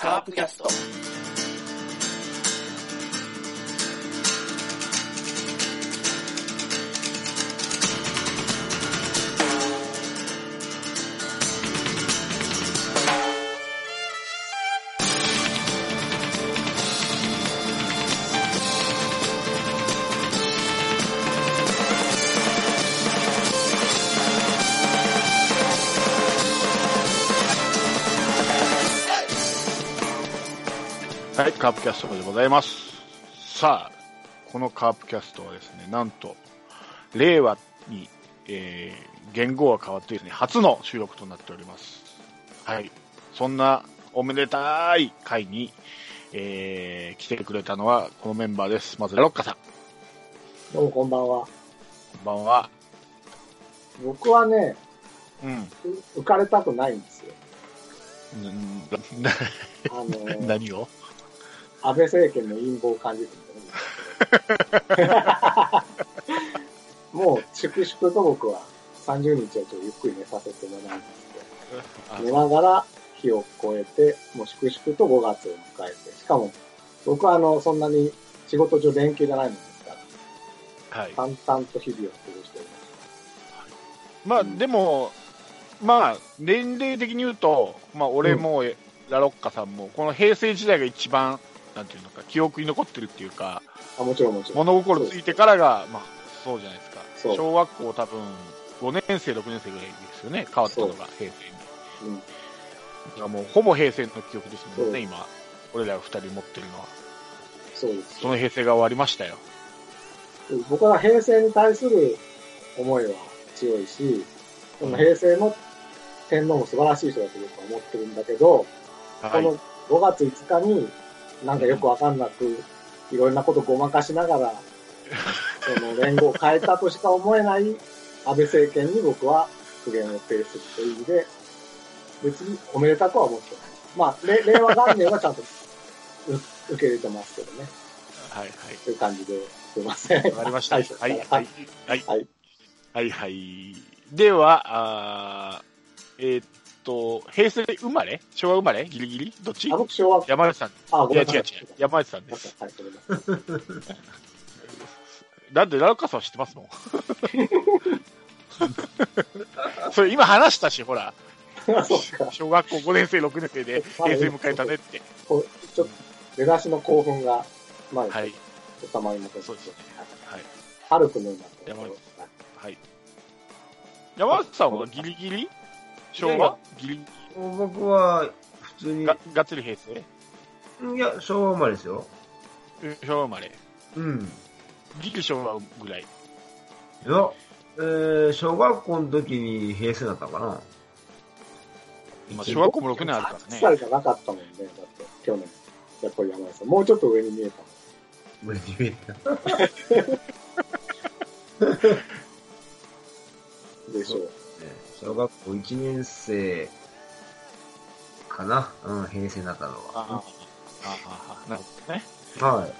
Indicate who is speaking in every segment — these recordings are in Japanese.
Speaker 1: カープキャスト。
Speaker 2: ープキャストでございます。さあ、このカープキャストはですね、なんと、令和に、えー、言語が変わってですね、初の収録となっております。はい。そんなおめでたい回に、えー、来てくれたのはこのメンバーです。まず、ラロッカさん。
Speaker 3: どうもこんばんは。
Speaker 2: こんばんは。
Speaker 3: 僕はね、
Speaker 2: うん。
Speaker 3: う浮かれたくないんですよ。
Speaker 2: んな
Speaker 3: あのー、
Speaker 2: 何を？
Speaker 3: 安倍政権の陰謀を感じてるんだよねもう、粛々と僕は30日はちょっとゆっくり寝させてもらいま
Speaker 2: あ
Speaker 3: して、寝ながら日を越えて、もう粛々と5月を迎えて、しかも、僕はあの、そんなに仕事上連休じゃないもんですから、
Speaker 2: はい。
Speaker 3: 淡々と日々を。過ごしておりま
Speaker 2: まあ、でも、まあ、年齢的に言うと、まあ、俺も、ラロッカさんも、この平成時代が一番、なんていうのか、記憶に残ってるっていうか、
Speaker 3: す。あ、もちろんもちろん。
Speaker 2: 物心ついてからが、まあ、そうじゃないですか。
Speaker 3: そう
Speaker 2: 小学校多分、5年生、6年生ぐらいですよね、変わったのが、平成に。
Speaker 3: うん。
Speaker 2: だからもう、ほぼ平成の記憶ですもんね、今。俺ら二人持ってるのは。
Speaker 3: そうです。
Speaker 2: その平成が終わりましたよ。
Speaker 3: 僕は平成に対する思いは強いし、その平成の天皇も素晴らしい人だと僕は思ってるんだけど、
Speaker 2: はい。
Speaker 3: この5月5日になんかよくわかんなく、いろんなことごまかしながら、その連合を変えたとしか思えない安倍政権に僕は苦言を呈するという意味で、別におめでたくは思ってない。まあ、れ令和元年はちゃんとう受け入れてますけどね。
Speaker 2: はい、はい。
Speaker 3: という感じで、すいません。
Speaker 2: わかりました。はい、はい、はい。はい。
Speaker 3: はい
Speaker 2: はい、はい。では、あーえーっと、平成生まれ？昭和生まれ？ギリギリ？どっち？
Speaker 3: あ、僕昭和、
Speaker 2: 山内さん。
Speaker 3: あ、ご
Speaker 2: いや、違う違う
Speaker 3: めんなさい。。
Speaker 2: 山内さんです。
Speaker 3: はい、ごめんなさい。
Speaker 2: だって、ラルカさん知ってますもん。それ今話したし、ほら。小学校5年生、6年生で平成迎えたねって。
Speaker 3: ちょっと、出だしの興奮が、まだ
Speaker 2: はい。
Speaker 3: 収まりません。
Speaker 2: そうですねはい。
Speaker 3: 春くんのようなところ
Speaker 2: 山内はい。山内さんはギリギリ？昭和？ギリギ
Speaker 4: 僕は普通に
Speaker 2: リが、がっつり平成？
Speaker 4: いや、昭和生まれですよ。
Speaker 2: うん昭和生まれ。
Speaker 4: うん。
Speaker 2: ギリ昭和ぐらい。
Speaker 4: いや、えー、小学校の時に平成だったかな。
Speaker 2: まあ、小学校も6年あるから
Speaker 3: 8
Speaker 2: ね。
Speaker 3: 歳じゃなかったもんね、だって、去年。やっぱり山田さん。もうちょっと上に見えた。
Speaker 4: 上に見えた。
Speaker 3: でしょう。
Speaker 4: ね小学校1年生かな？うん、平成になったの
Speaker 2: ああ、
Speaker 4: は。
Speaker 2: ああ、なるほどね。
Speaker 4: はい。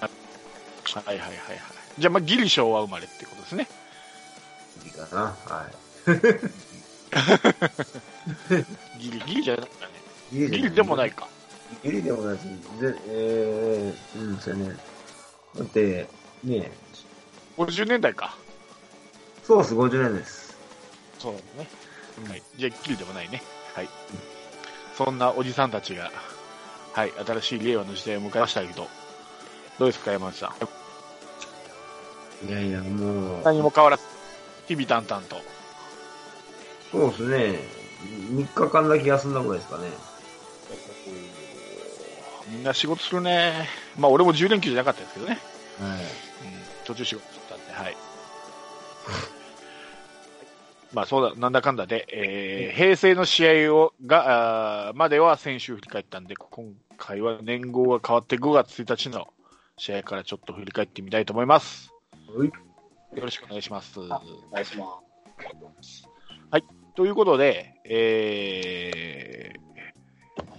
Speaker 2: はいはいはいはい。じゃあ、まあ、ギリ昭和生まれってことですね。
Speaker 4: いいかな？は
Speaker 2: ギリ、ギリじゃなかったね。
Speaker 4: い。
Speaker 2: ギリでもない。か。
Speaker 4: ギリでもないし、で、えー、うん、そうやね。だって、ね
Speaker 2: 50年代か。
Speaker 4: そうです、50年です。
Speaker 2: そうだね。はい。じゃあ、ギリでもないね。はい。そんなおじさんたちが、はい、新しい令和の時代を迎えましたけど、どうですか、山内さん？
Speaker 4: いやいや、もう、
Speaker 2: 何も変わらず、日々淡々と。
Speaker 4: そうですね。3日間だけ休んだぐらいですかね。
Speaker 2: みんな仕事するね。まあ、俺も10連休じゃなかったですけどね。
Speaker 4: はい。
Speaker 2: うん、途中仕事だったんで、はい。まあ、そうだ、なんだかんだで、えー平成の試合を、が、あーまでは先週振り返ったんで、今回は年号が変わって5月1日の試合からちょっと振り返ってみたいと思います。
Speaker 4: はい。
Speaker 2: よろしくお願いします。
Speaker 3: お願いしま
Speaker 2: ということで、え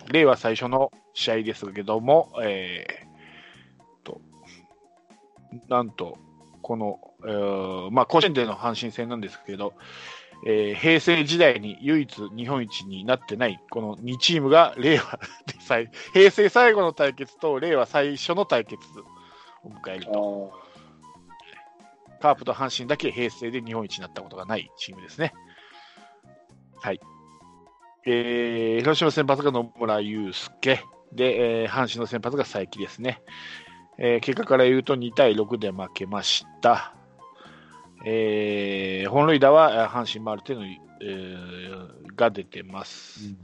Speaker 2: ー、令和最初の試合ですけども、えー、と、なんと、この、えーまあ、甲子園での阪神戦なんですけど、えー平成時代に唯一日本一になってない、この2チームが令和で、平成最後の対決と令和最初の対決を迎えると。カープと阪神だけ平成で日本一になったことがないチームですね。はい。えー、広島先発が野村祐介。で、えー阪神の先発が佐伯ですね。えー結果から言うと2対6で負けました。えー本塁打はえー阪神マルテの、えーが出てます。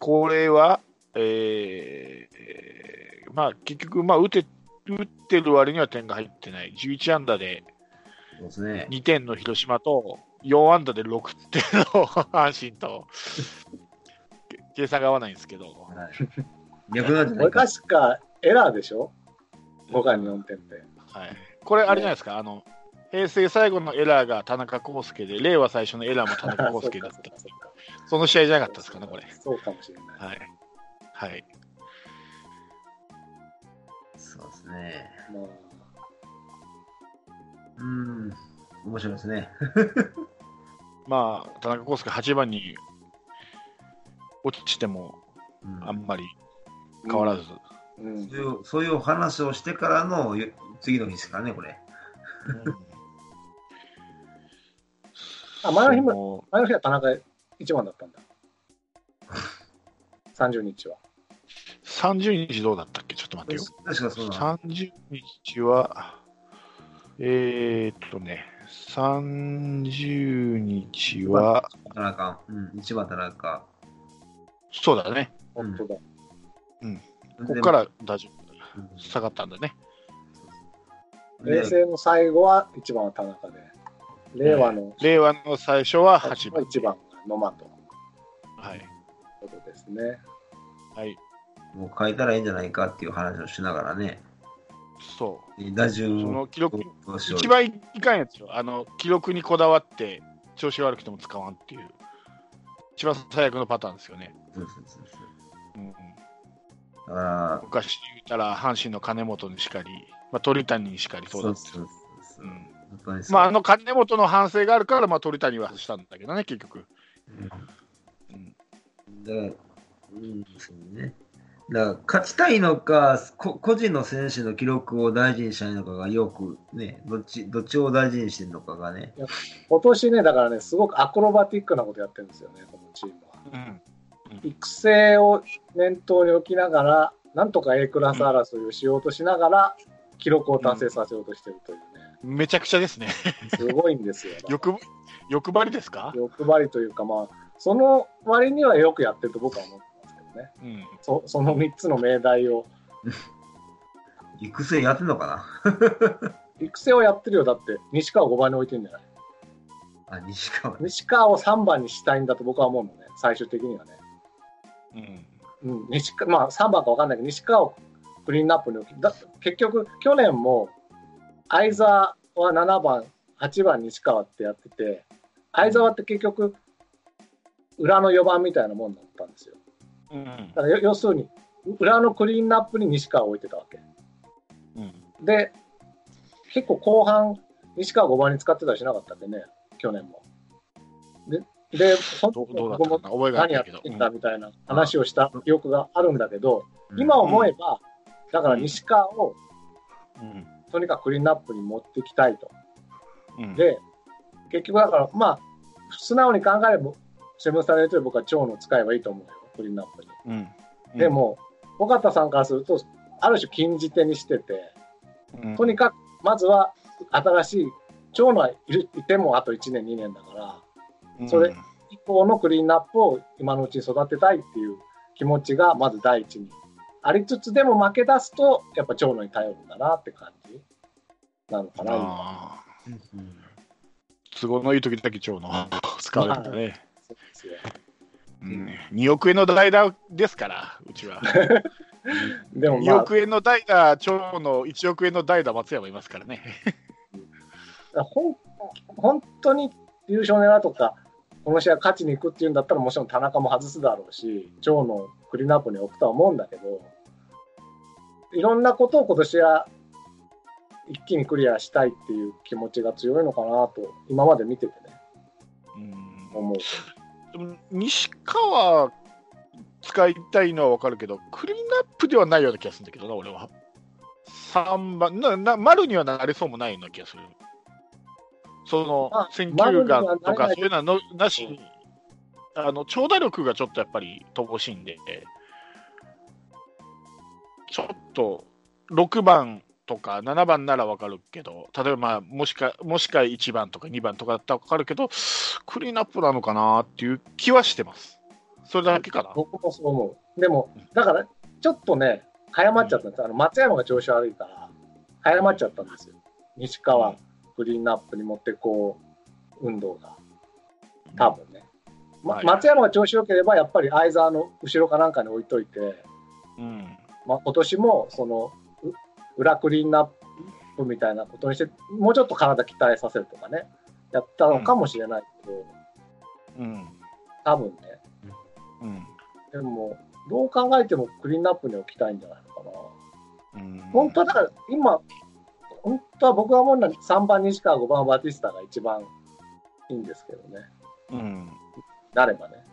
Speaker 2: これは、えーえーまあ、結局、まあ、打て打ってる割には点が入ってない。11安打で
Speaker 4: そうですね。
Speaker 2: 2点の広島と、4安打で6点の 阪神と、け 計算が合わないんですけど、
Speaker 4: はい。逆なんじゃな
Speaker 3: これ
Speaker 4: いか。
Speaker 3: 確かエラーでしょ ?5 回の4点って。
Speaker 2: はい、これ、あれじゃないですか、あの平成最後のエラーが田中康介で、令和最初のエラーも田中康介だった
Speaker 3: そ そ
Speaker 2: の試合じゃなかったですかね、これ。
Speaker 3: そうかもしれない。
Speaker 2: はい。はい。
Speaker 4: そうですね。
Speaker 3: まあ
Speaker 4: うん。面白いですね。
Speaker 2: まあ、田中康介8番に落ちても、
Speaker 4: うん
Speaker 2: あんまり変わらず。
Speaker 3: うん
Speaker 4: そういうそういう話をしてからのよ次の日ですからね、これ。
Speaker 3: あ前の日も
Speaker 2: も
Speaker 3: 前の日は田中1番だったんだ。30日は。
Speaker 2: 30日どうだったっけ？ちょっと待ってよ。
Speaker 4: 確かそうな
Speaker 2: 30日は、えー、っとね、30日は、
Speaker 4: 田中。うん、一番田中。
Speaker 2: そうだね。
Speaker 3: 本当だ。
Speaker 2: ここから打順
Speaker 4: うん
Speaker 2: 下がったんだね。
Speaker 3: 平
Speaker 4: で
Speaker 3: 成の最後は1番は田中で、令和の
Speaker 2: 令和の最初は8番。
Speaker 3: 1番
Speaker 2: はい。
Speaker 3: ことですね。
Speaker 2: はい。
Speaker 4: もう変えたらいいんじゃないかっていう話をしながらね、
Speaker 2: そう。
Speaker 4: 打
Speaker 2: そ
Speaker 4: 順を
Speaker 2: の記録、一番いかんやつよ。あの、記録にこだわって、調子悪くても使わんっていう、一番最悪のパターンですよね。
Speaker 4: そうそうそうそう
Speaker 2: うん、昔言ったら、阪神の金本にしかり、まあ、鳥谷にしかりそうだった。
Speaker 4: そうそうそうそう
Speaker 2: まあ、あの金本の反省があるから、まあ、鳥谷はしたんだけどね、結局。うん
Speaker 4: だから、うん、そうね。だから、勝ちたいのか、こ個人の選手の記録を大事にしたいのかがよくね、どっち、どっちを大事にしてるのかがね。
Speaker 3: 今年ね、だからね、すごくアクロバティックなことやってるんですよね、このチームは。
Speaker 2: うん
Speaker 3: 育成を念頭に置きながら、なんとか A クラス争いをしようとしながら、記録を達成させようとしてるというね、
Speaker 2: めちゃくちゃですね。
Speaker 3: すごいんですよ。
Speaker 2: 欲欲張りですか、
Speaker 3: 欲張りというか、まあ、その割にはよくやってると僕は思ってますけどね。
Speaker 2: うん、
Speaker 3: そその3つの命題を。
Speaker 4: 育成やってんのかな？
Speaker 3: 育成をやってるよ。だって、西川を5番に置いてるんじゃない？
Speaker 4: あ、西川ね。
Speaker 3: 西川を3番にしたいんだと僕は思うのね、最終的にはね。
Speaker 2: うん、
Speaker 3: うん、西川まあ3番か分かんないけど、西川をクリーンナップに置き、だ結局、去年も相沢は7番、8番西川ってやってて、相沢って結局、裏の4番みたいなもんだったんですよ。
Speaker 2: うん、
Speaker 3: だからよ要するに、裏のクリーンナップに西川を置いてたわけ。
Speaker 2: うん。
Speaker 3: で、結構後半、西川5番に使ってたりしなかったっけね、去年も。で、で、そ
Speaker 2: どうどうだったかな覚えが
Speaker 3: 何やっ。てんだみたいな話をした記憶があるんだけど、
Speaker 4: うん
Speaker 3: 今思えば、だから西川を
Speaker 2: うん
Speaker 3: とにかくクリーンナップに持ってきたいと。
Speaker 2: うん、
Speaker 3: で、結局だから、まあ、素直に考えれば、セブンスターレートで僕は長野を使えばいいと思うよ、クリーンナップに。
Speaker 2: うん、
Speaker 3: で、も、尾形さんからすると、ある種禁じ手にしてて、
Speaker 2: うん、
Speaker 3: とにかく、まずは新しい、長野はいるいてもあと1年、2年だから、
Speaker 2: うん。
Speaker 3: それ以降のクリーンナップを今のうちに育てたいっていう気持ちがまず第一にありつつでも負け出すとやっぱ長野に頼るんだなって感じ。なのかな
Speaker 4: うん
Speaker 2: 都合のいい時だけ長の使われてたね。
Speaker 3: そう
Speaker 2: ん、2億円の代打ですから、うちは。2
Speaker 3: でもまあ。
Speaker 2: 億円の代打、長の1億円の代打、松山いますからね。
Speaker 3: 本当に優勝狙うとかこの試合勝ちに行くっていうんだったらもちろん田中も外すだろうし長野をクリーンナップに置くとは思うんだけどいろんなことを今年は一気にクリアしたいっていう気持ちが強いのかなと今まで見ててね思う。
Speaker 2: でも西川使いたいのは分かるけど、クリーンアップではないような気がするんだけどな、俺は。3番なな、丸にはなれそうもないような気がする。その
Speaker 3: まあ、
Speaker 2: 選球眼とか、そういうのはのなしに、あの長打力がちょっとやっぱり乏しいんで、ちょっと6番とか7番なら分かるけど、例えば、まあ、もしか、もしか1番とか2番とかだったら分かるけど、クリーンアップなのかなっていう気はしてます。それだけかな。
Speaker 3: 僕もそう思う。でも、だから、ちょっとね、早まっちゃったんです。あの松山が調子悪いから、早まっちゃったんですよ。西川、グリーンアップに持ってこう、運動が。多分ね。ま
Speaker 2: はい
Speaker 3: 松山が調子良ければ、やっぱり相沢の後ろかなんかに置いといて、
Speaker 2: うん。
Speaker 3: まあ、今年もそのう裏クリーンアップみたいなことにして、もうちょっと体鍛えさせるとかね、やったのかもしれないけど、
Speaker 2: うん。
Speaker 3: 多分ね、
Speaker 2: うん。
Speaker 3: でも、どう考えてもクリーンアップに置きたいんじゃないのかな。
Speaker 2: うん
Speaker 3: 本当はだから、今、本当は僕が思うのは3番西川、5番バティスタが一番いいんですけどね、
Speaker 2: うん。
Speaker 3: なればね。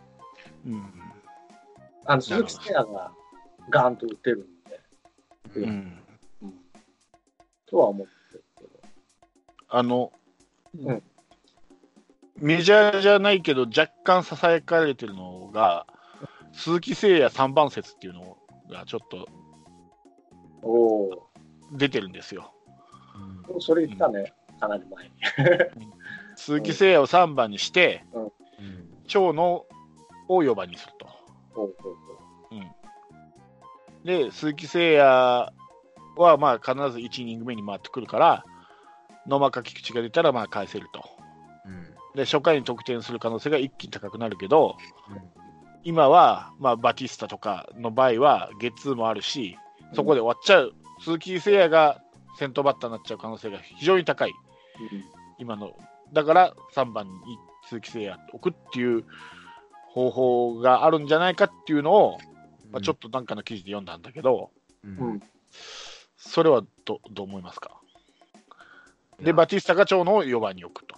Speaker 2: うん。
Speaker 3: あの鈴木誠也がガーンと打てるんで、
Speaker 2: うん。
Speaker 3: とは思ってるけど。
Speaker 2: あの、
Speaker 3: うん
Speaker 2: メジャーじゃないけど、若干ささやかれてるのが、鈴木誠也3番説っていうのがちょっと
Speaker 3: おお
Speaker 2: 出てるんですよ。
Speaker 3: ー、それ言ったね、かなり前に。
Speaker 2: 鈴木誠也を3番にして、
Speaker 4: うん
Speaker 2: 長野を4番にすると。で、鈴木誠也はまあ必ず1イニング目に回ってくるから、野間か菊池が出たらまあ返せると。
Speaker 4: うん
Speaker 2: で、初回に得点する可能性が一気に高くなるけど、今は、まあ、バティスタとかの場合は、ゲッツーもあるし、そこで終わっちゃう、鈴木誠也が先頭バッターになっちゃう可能性が非常に高い、
Speaker 3: うん
Speaker 2: 今の。だから、3番に鈴木誠也を置くっていう方法があるんじゃないかっていうのを、まあ、ちょっとなんかの記事で読んだんだけど、
Speaker 4: うん
Speaker 3: うん
Speaker 2: それはどどう思いますか？で、バティスタが長野を4番に置くと。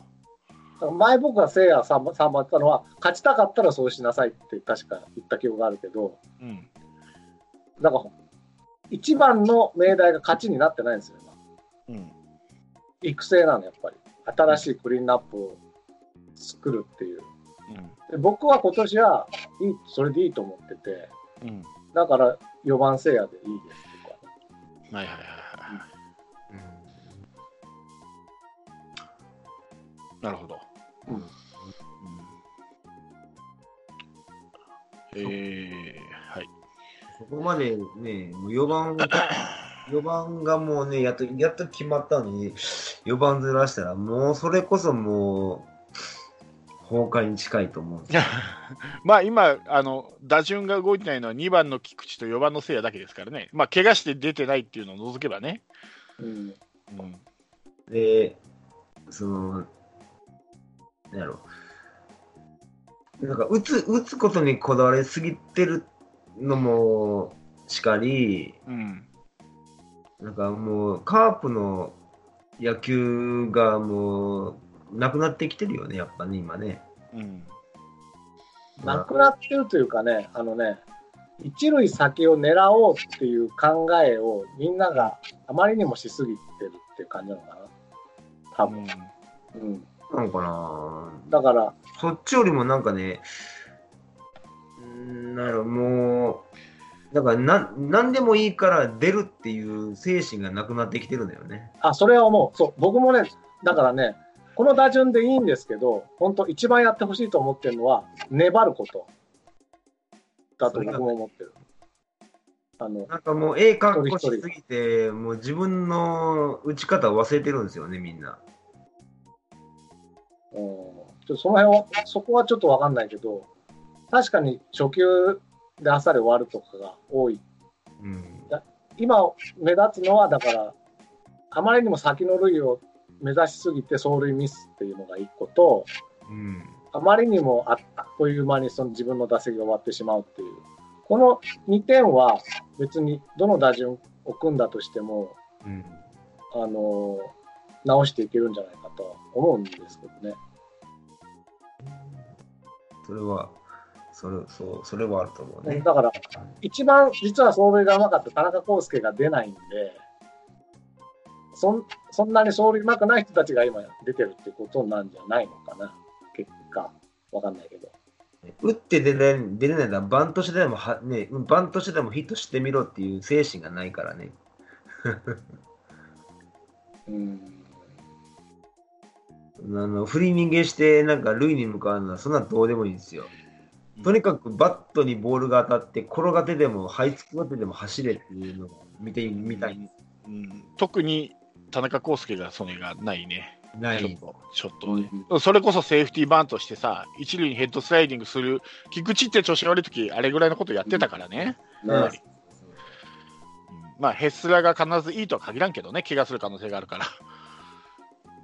Speaker 3: 前僕が聖夜3番ったのは、勝ちたかったらそうしなさいって確か言った記憶があるけど、
Speaker 2: うん。
Speaker 3: だから、一番の命題が勝ちになってないんですよ、今。
Speaker 2: うん。
Speaker 3: 育成なの、やっぱり。新しいクリーンアップを作るっていう。で僕は今年はいい、それでいいと思ってて、
Speaker 2: うん。うん。
Speaker 3: だから4番聖夜でいいです、僕は。
Speaker 2: はいはいはいはい。なるほど。
Speaker 3: うん
Speaker 2: えー、はい。
Speaker 4: そこまでね、もう4番、4番がもうね、やっと、やっと決まったのに、4番ずらしたら、もうそれこそもう、崩壊に近いと思うんですよ。
Speaker 2: まあ今あの、打順が動いてないのは2番の菊池と4番の聖也だけですからね、まあ怪我して出てないっていうのを除けばね。
Speaker 3: うん。
Speaker 2: うん
Speaker 4: で、その、なんやろ。なんか、打つ、打つことにこだわりすぎてるのもしかり、
Speaker 2: うん
Speaker 4: なんかもう、カープの野球がもう、なくなってきてるよね、やっぱね、今ね。
Speaker 2: うん
Speaker 3: なくなってるというかね、あのね、一塁先を狙おうっていう考えをみんながあまりにもしすぎてるっていう感じなのかな。多分。うん。
Speaker 4: なのかな
Speaker 3: だから、
Speaker 4: そっちよりもなんかね、んなるもう、だからな何でもいいから出るっていう精神がなくなってきてるんだよね。
Speaker 3: あ、それはもう、そう、僕もね、だからね、この打順でいいんですけど、本当一番やってほしいと思ってるのは、粘ることだと僕も思ってる。あの、
Speaker 4: なんかもう、ええ格好しすぎて、もう自分の打ち方を忘れてるんですよね、みんな。
Speaker 3: うん、ちょっとその辺は、そこはちょっとわかんないけど、確かに初球であっさり終わるとかが多い。
Speaker 4: うん。
Speaker 3: 今目立つのは、だから、あまりにも先の塁を目指しすぎて走塁ミスっていうのが一個と、
Speaker 4: うん。
Speaker 3: あまりにもああっという間にその自分の打席が終わってしまうっていう。この2点は別にどの打順を組んだとしても、
Speaker 4: うん。
Speaker 3: あの直していけるんじゃないかとは思うんですけどね。
Speaker 4: それは、それ、そう、それはあると思うね。
Speaker 3: だから、一番実は走塁がうまかった田中康介が出ないんで、そんそんなに走塁うまくない人たちが今出てるってことなんじゃないのかな、結果。わかんないけど。
Speaker 4: 打って出れない出れないならバントしてでもは、ね、バントしてでもヒットしてみろっていう精神がないからね。
Speaker 3: うん。
Speaker 4: あの振り逃げして、なんか塁に向かうのは、そんなどうでもいいんですよ。とにかくバットにボールが当たって、転がってでも、這いつくばってでも走れっていうのを見てみたい。
Speaker 2: うん特に田中康介がそれがないね。
Speaker 4: ない。
Speaker 2: ちょっと、ちょっとね、それこそセーフティーバントしてさ、一塁にヘッドスライディングする、菊池って調子悪い時あれぐらいのことやってたからね。
Speaker 3: ね
Speaker 2: やっぱりうんまあ、ヘッスラが必ずいいとは限らんけどね、怪我する可能性があるから。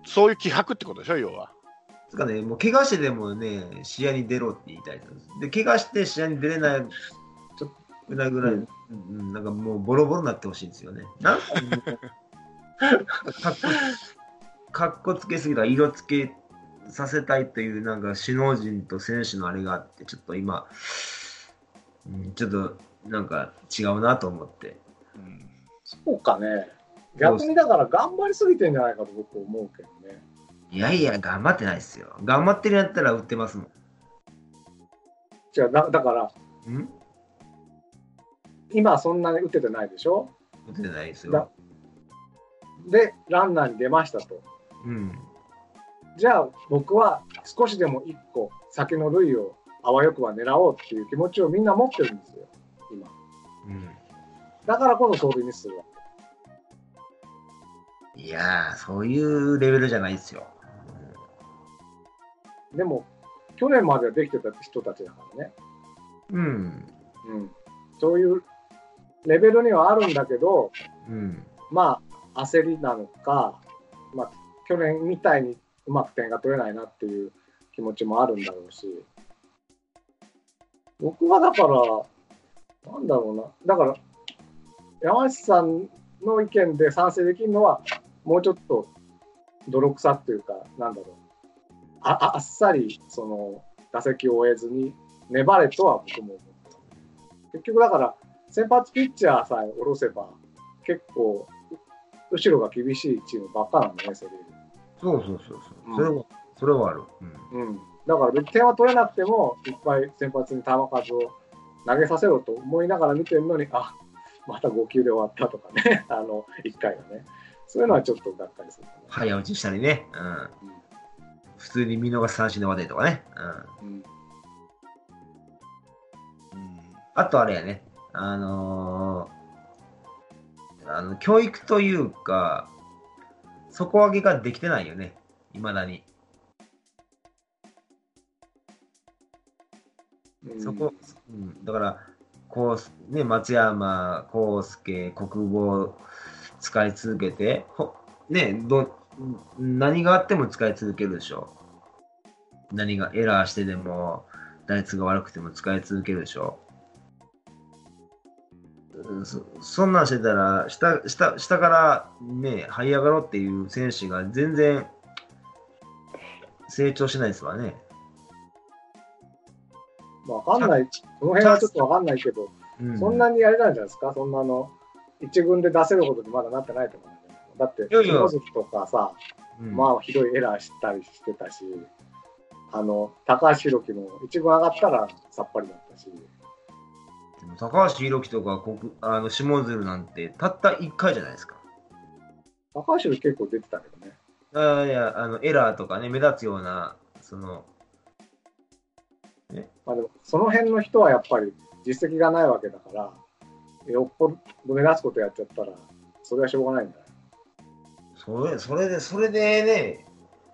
Speaker 2: そういう気迫ってことでしょ、要は。
Speaker 4: つかね、もう怪我してでもね、試合に出ろって言いたいで怪我して試合に出れない、ちょっとぐらいぐらい、
Speaker 3: う
Speaker 4: うんん、なんかもうボロボロになってほしいんですよね。なんかかっこ、かっこつけすぎた色つけさせたいという、なんか首脳陣と選手のあれがあって、ちょっと今、うん、ちょっとなんか違うなと思って。
Speaker 2: うん
Speaker 3: そうかね。逆にだから頑張りすぎてんじゃないかと僕思うけどね。
Speaker 4: いやいや、頑張ってないですよ。頑張ってるんやったら売ってますもん。
Speaker 3: 違うだだから、
Speaker 4: ん？
Speaker 3: 今そんなに打ててないでしょ？
Speaker 4: 売ってないです
Speaker 3: だ
Speaker 4: よ。
Speaker 3: で、ランナーに出ましたと。
Speaker 4: うん。
Speaker 3: じゃあ僕は少しでも一個先の塁をあわよくば狙おうっていう気持ちをみんな持ってるんですよ、今。
Speaker 4: うん
Speaker 3: だからこそ走塁にするわ
Speaker 4: いやー、そういうレベルじゃないですよ。
Speaker 3: け。でも、去年まではできてた人たちだからね。
Speaker 4: うん。
Speaker 3: うん。そういうレベルにはあるんだけど、
Speaker 4: うん。
Speaker 3: まあ、焦りなのか、まあ、去年みたいにうまく点が取れないなっていう気持ちもあるんだろうし、僕はだから、なんだろうな、だから、山内さんの意見で賛成できるのは、もうちょっと泥臭っていうか、なんだろう、ああっさりその打席を終えずに粘れとは僕も思った。結局だから、先発ピッチャーさえ下ろせば、結構、後ろが厳しいチームばっかなんだね、セ・リーグ。
Speaker 4: そうそうそうそう。
Speaker 3: うん
Speaker 4: それは、それはある。うん。
Speaker 3: うん、だから点は取れなくても、いっぱい先発に球数を投げさせろと思いながら見てるのに、あまた5球で終わったとかね、あの1回がね、そういうのはちょっとがっかりするかな。
Speaker 4: 早打ちしたりね。うん。普通に見逃し三振で終わったりとかね。うん。
Speaker 3: うん
Speaker 2: うん
Speaker 4: あとあれやね。あのー、あの、教育というか、底上げができてないよね。未だに。
Speaker 3: うん
Speaker 4: そこ、うん、だから、こう、ね、松山、康介、国語使い続けて、ほね、ど、何があっても使い続けるでしょ。何がエラーしてでも、打率が悪くても使い続けるでしょ。うんそそんなんしてたら下、下、下からね、這い上がろうっていう選手が全然成長しないですわね。
Speaker 3: まあ、わかんない、その辺はちょっとわかんないけど、
Speaker 4: うん、
Speaker 3: そんなにあれなんじゃないですか、そんなの、一軍で出せるほどにまだなってないと思うんだよだって、下関とかさ、
Speaker 4: うん、
Speaker 3: まあ、ひどいエラーしたりしてたし、あの、高橋宏樹も一軍上がったらさっぱりだったし、
Speaker 4: 高橋宏樹とか国あの下鶴なんてたった1回じゃないですか。
Speaker 3: 高橋結構出てたけどね。
Speaker 4: あいやあのエラーとかね、目立つような、その、
Speaker 3: まあでも、その辺の人はやっぱり実績がないわけだから、よっぽど目立つことやっちゃったら、それはしょうがないんだよ。
Speaker 4: それそれで、それでね、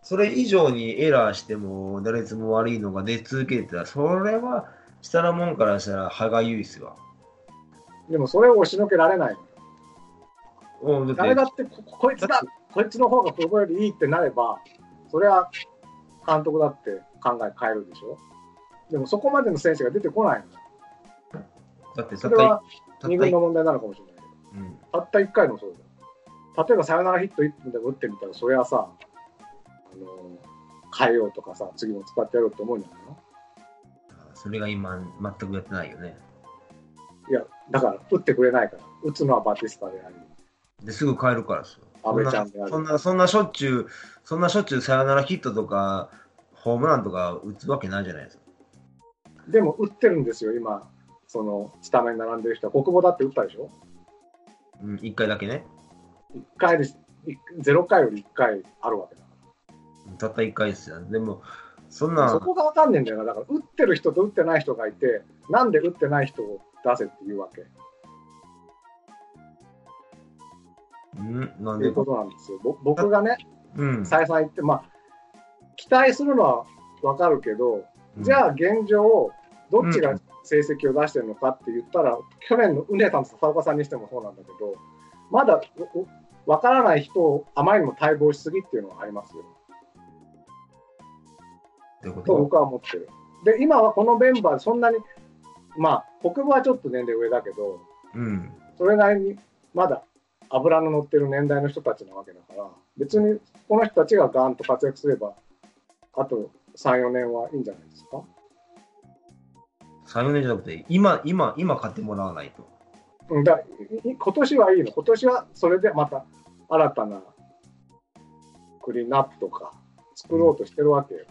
Speaker 4: それ以上にエラーしても、打率も悪いのが出続けてたら、それは下のもんからしたら歯がゆいっすわ。
Speaker 3: でもそれを押しのけられない誰だってここいつだ、こいつの方がここよりいいってなれば、それは監督だって考え変えるでしょ。でもそこまでの選手が出てこないの。
Speaker 4: だってたった
Speaker 3: それは
Speaker 4: たった
Speaker 3: 2軍の問題なのかもしれないけど、
Speaker 4: うん
Speaker 3: たった1回のそうだよ。例えばサヨナラヒット1本でも打ってみたら、それはさ、あの変えようとかさ、次も使ってやろうって思うんじゃないの？
Speaker 4: それが今、全くやってないよね。
Speaker 3: いや、だから、打ってくれないから。打つのはバティスタであり、
Speaker 4: ですぐ帰るからさ。
Speaker 3: 阿部ちゃんであり
Speaker 4: そんな、そんなしょっちゅう、そんなしょっちゅうサヨナラヒットとか、ホームランとか打つわけないじゃないですか。
Speaker 3: でも打ってるんですよ、今、その、スタメン並んでる人は。国母だって打ったでしょ？
Speaker 4: うん、一回だけね。
Speaker 3: ?1 回です。0回より1回あるわけだか
Speaker 4: たった一回ですよ。でも、そん
Speaker 3: ら。
Speaker 4: な
Speaker 3: そ、こがわかんねえんだよな。だから、打ってる人と打ってない人がいて、なんで打ってない人を出せっていうわけ。
Speaker 4: うん、なん
Speaker 3: いうことなんですよ。ぼ僕がね、
Speaker 4: うん。
Speaker 3: 再三言って、まあ、期待するのはわかるけど、じ
Speaker 4: あ、
Speaker 3: ゃあ現状、どっちが成績を出してるのかって言ったら、去年のうねさんと笹岡さんにしてもそうなんだけど、まだおおわからない人をあまりにも待望しすぎっていうのはありますよ。
Speaker 4: ってこと？
Speaker 3: 僕は思ってる。で、今はこのメンバー、そんなに、まあ、国分はちょっと年齢上だけど、
Speaker 4: うん。
Speaker 3: それなりにまだ油の乗ってる年代の人たちなわけだから、別にこの人たちがガーンと活躍すれば、あと3、4年はいいんじゃないですか
Speaker 4: ？3、4年じゃなくて、今、今、今買ってもらわないと。
Speaker 3: うんだいい今年はいいの。今年はそれでまた新たなクリーンナップとか作ろうとしてるわけよ。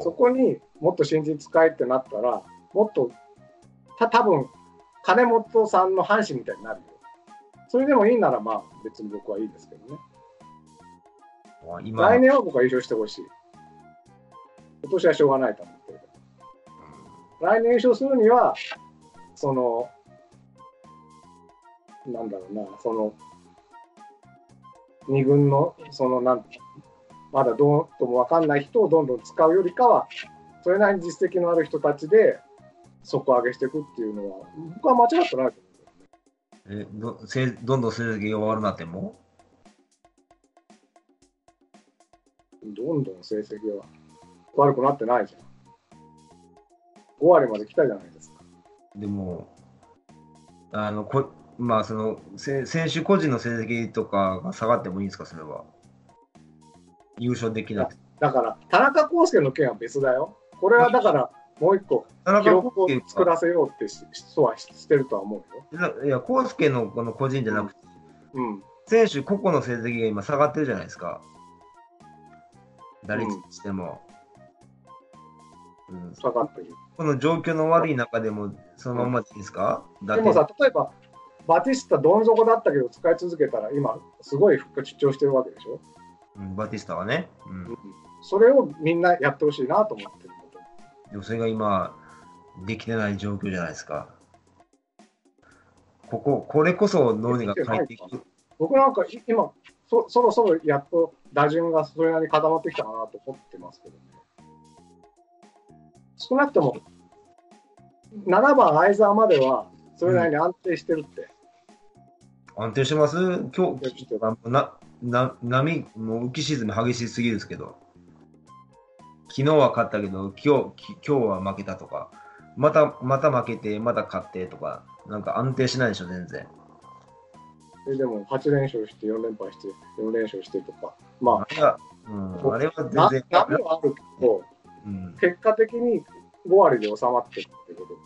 Speaker 3: そこにもっと新人使いってなったら、もっと、た多分金本さんの阪神みたいになるよ。それでもいいなら、まあ別に僕はいいですけどね。来年は僕は優勝してほしい。今年はしょうがないと思ってるけど。来年優勝するには、その、なんだろうな、その、二軍の、その、なんまだどうともわかんない人をどんどん使うよりかは、それなりに実績のある人たちで底上げしていくっていうのは、僕は間違ってないと思う
Speaker 4: えどせどんどん成績が悪くなっても？
Speaker 3: けど。どんどん成績は悪くなってないじゃん。5割まで来たじゃないですか。
Speaker 4: でも、あの、こまあ、その、せ選手個人の成績とかが下がってもいいんですか、それは？優勝できなくて。
Speaker 3: だから、田中康介の件は別だよ。これはだから、もう一個、
Speaker 4: 田中
Speaker 3: 記録を
Speaker 4: 康
Speaker 3: 作らせようってし人はしてるとは思うよ。
Speaker 4: 介いや、康介のこの個人じゃなくて、
Speaker 3: うん。
Speaker 4: 選手個々の成績が今下がってるじゃないですか。打率にしても。うん、
Speaker 3: 下がってる。
Speaker 4: この状況の悪い中でも、そのままでいいですか、だって
Speaker 3: でもさ、例えば、バティスタどん底だったけど使い続けたら、今、すごい復活主張してるわけでしょ？
Speaker 4: うん、バティスタはね。うん
Speaker 3: うん。それをみんなやってほしいなと思ってる。
Speaker 4: でもそれが今、できてない状況じゃないですか。ここ、これこそ脳裏が変えていく。
Speaker 3: 僕なんかい今そ、そろそろやっと打順がそれなりに固まってきたかなと思ってますけどね。少なくとも、7番相沢までは、それなりに安定してるって。
Speaker 4: 安定してます？今日
Speaker 3: ちょっと、
Speaker 4: な、な、波、もう浮き沈み激しすぎるですけど。昨日は勝ったけど、今日、き今日は負けたとか、また、また負けて、また勝ってとか、なんか安定しないでしょ、全然。
Speaker 3: ででも8連勝して4連敗して4連勝してとか、ま
Speaker 4: あれは、うん、あれは全然、
Speaker 3: 波はあるけど、
Speaker 4: うん、
Speaker 3: 結果的に5割で収まってるってこと。